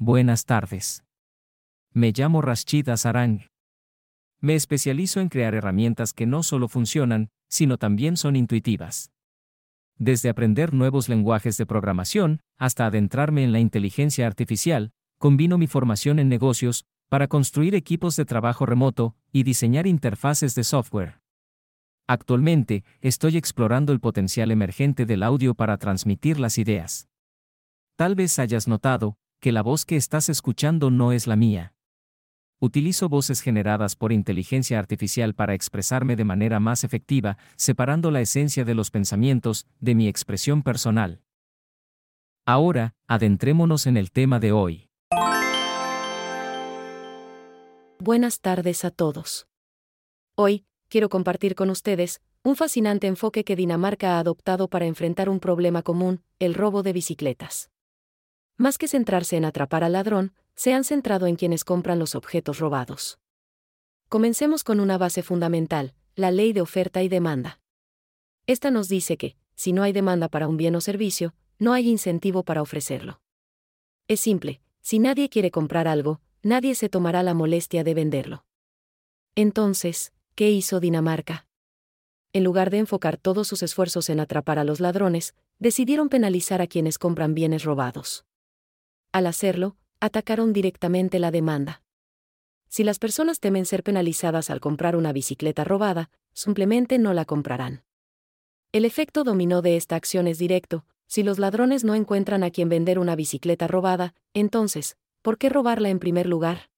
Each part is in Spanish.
buenas tardes. Me llamo Rashid Azarang. Me especializo en crear herramientas que no solo funcionan, sino también son intuitivas. Desde aprender nuevos lenguajes de programación, hasta adentrarme en la inteligencia artificial, combino mi formación en negocios, para construir equipos de trabajo remoto y diseñar interfaces de software. Actualmente, estoy explorando el potencial emergente del audio para transmitir las ideas. Tal vez hayas notado, que la voz que estás escuchando no es la mía. Utilizo voces generadas por inteligencia artificial para expresarme de manera más efectiva, separando la esencia de los pensamientos de mi expresión personal. Ahora, adentrémonos en el tema de hoy. Buenas tardes a todos. Hoy, quiero compartir con ustedes un fascinante enfoque que Dinamarca ha adoptado para enfrentar un problema común, el robo de bicicletas. Más que centrarse en atrapar al ladrón, se han centrado en quienes compran los objetos robados. Comencemos con una base fundamental, la ley de oferta y demanda. Esta nos dice que, si no hay demanda para un bien o servicio, no hay incentivo para ofrecerlo. Es simple, si nadie quiere comprar algo, nadie se tomará la molestia de venderlo. Entonces, ¿qué hizo Dinamarca? En lugar de enfocar todos sus esfuerzos en atrapar a los ladrones, decidieron penalizar a quienes compran bienes robados. Al hacerlo, atacaron directamente la demanda. Si las personas temen ser penalizadas al comprar una bicicleta robada, simplemente no la comprarán. El efecto dominó de esta acción es directo, si los ladrones no encuentran a quien vender una bicicleta robada, entonces, ¿por qué robarla en primer lugar?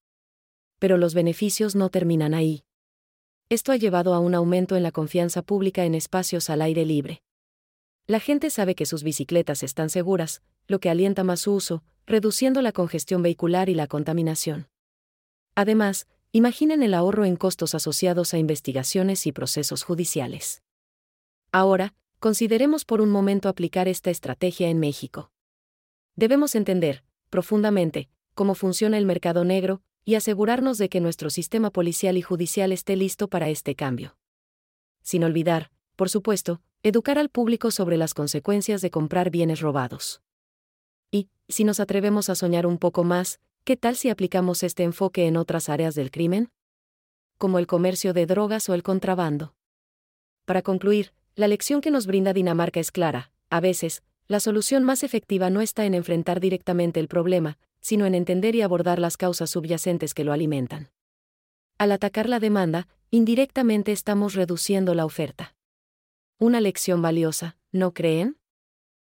Pero los beneficios no terminan ahí. Esto ha llevado a un aumento en la confianza pública en espacios al aire libre. La gente sabe que sus bicicletas están seguras, lo que alienta más su uso, reduciendo la congestión vehicular y la contaminación. Además, imaginen el ahorro en costos asociados a investigaciones y procesos judiciales. Ahora, consideremos por un momento aplicar esta estrategia en México. Debemos entender, profundamente, cómo funciona el mercado negro, y asegurarnos de que nuestro sistema policial y judicial esté listo para este cambio. Sin olvidar, por supuesto, educar al público sobre las consecuencias de comprar bienes robados. Y, si nos atrevemos a soñar un poco más, ¿qué tal si aplicamos este enfoque en otras áreas del crimen? Como el comercio de drogas o el contrabando. Para concluir, la lección que nos brinda Dinamarca es clara, a veces, la solución más efectiva no está en enfrentar directamente el problema, sino en entender y abordar las causas subyacentes que lo alimentan. Al atacar la demanda, indirectamente estamos reduciendo la oferta. Una lección valiosa, ¿no creen?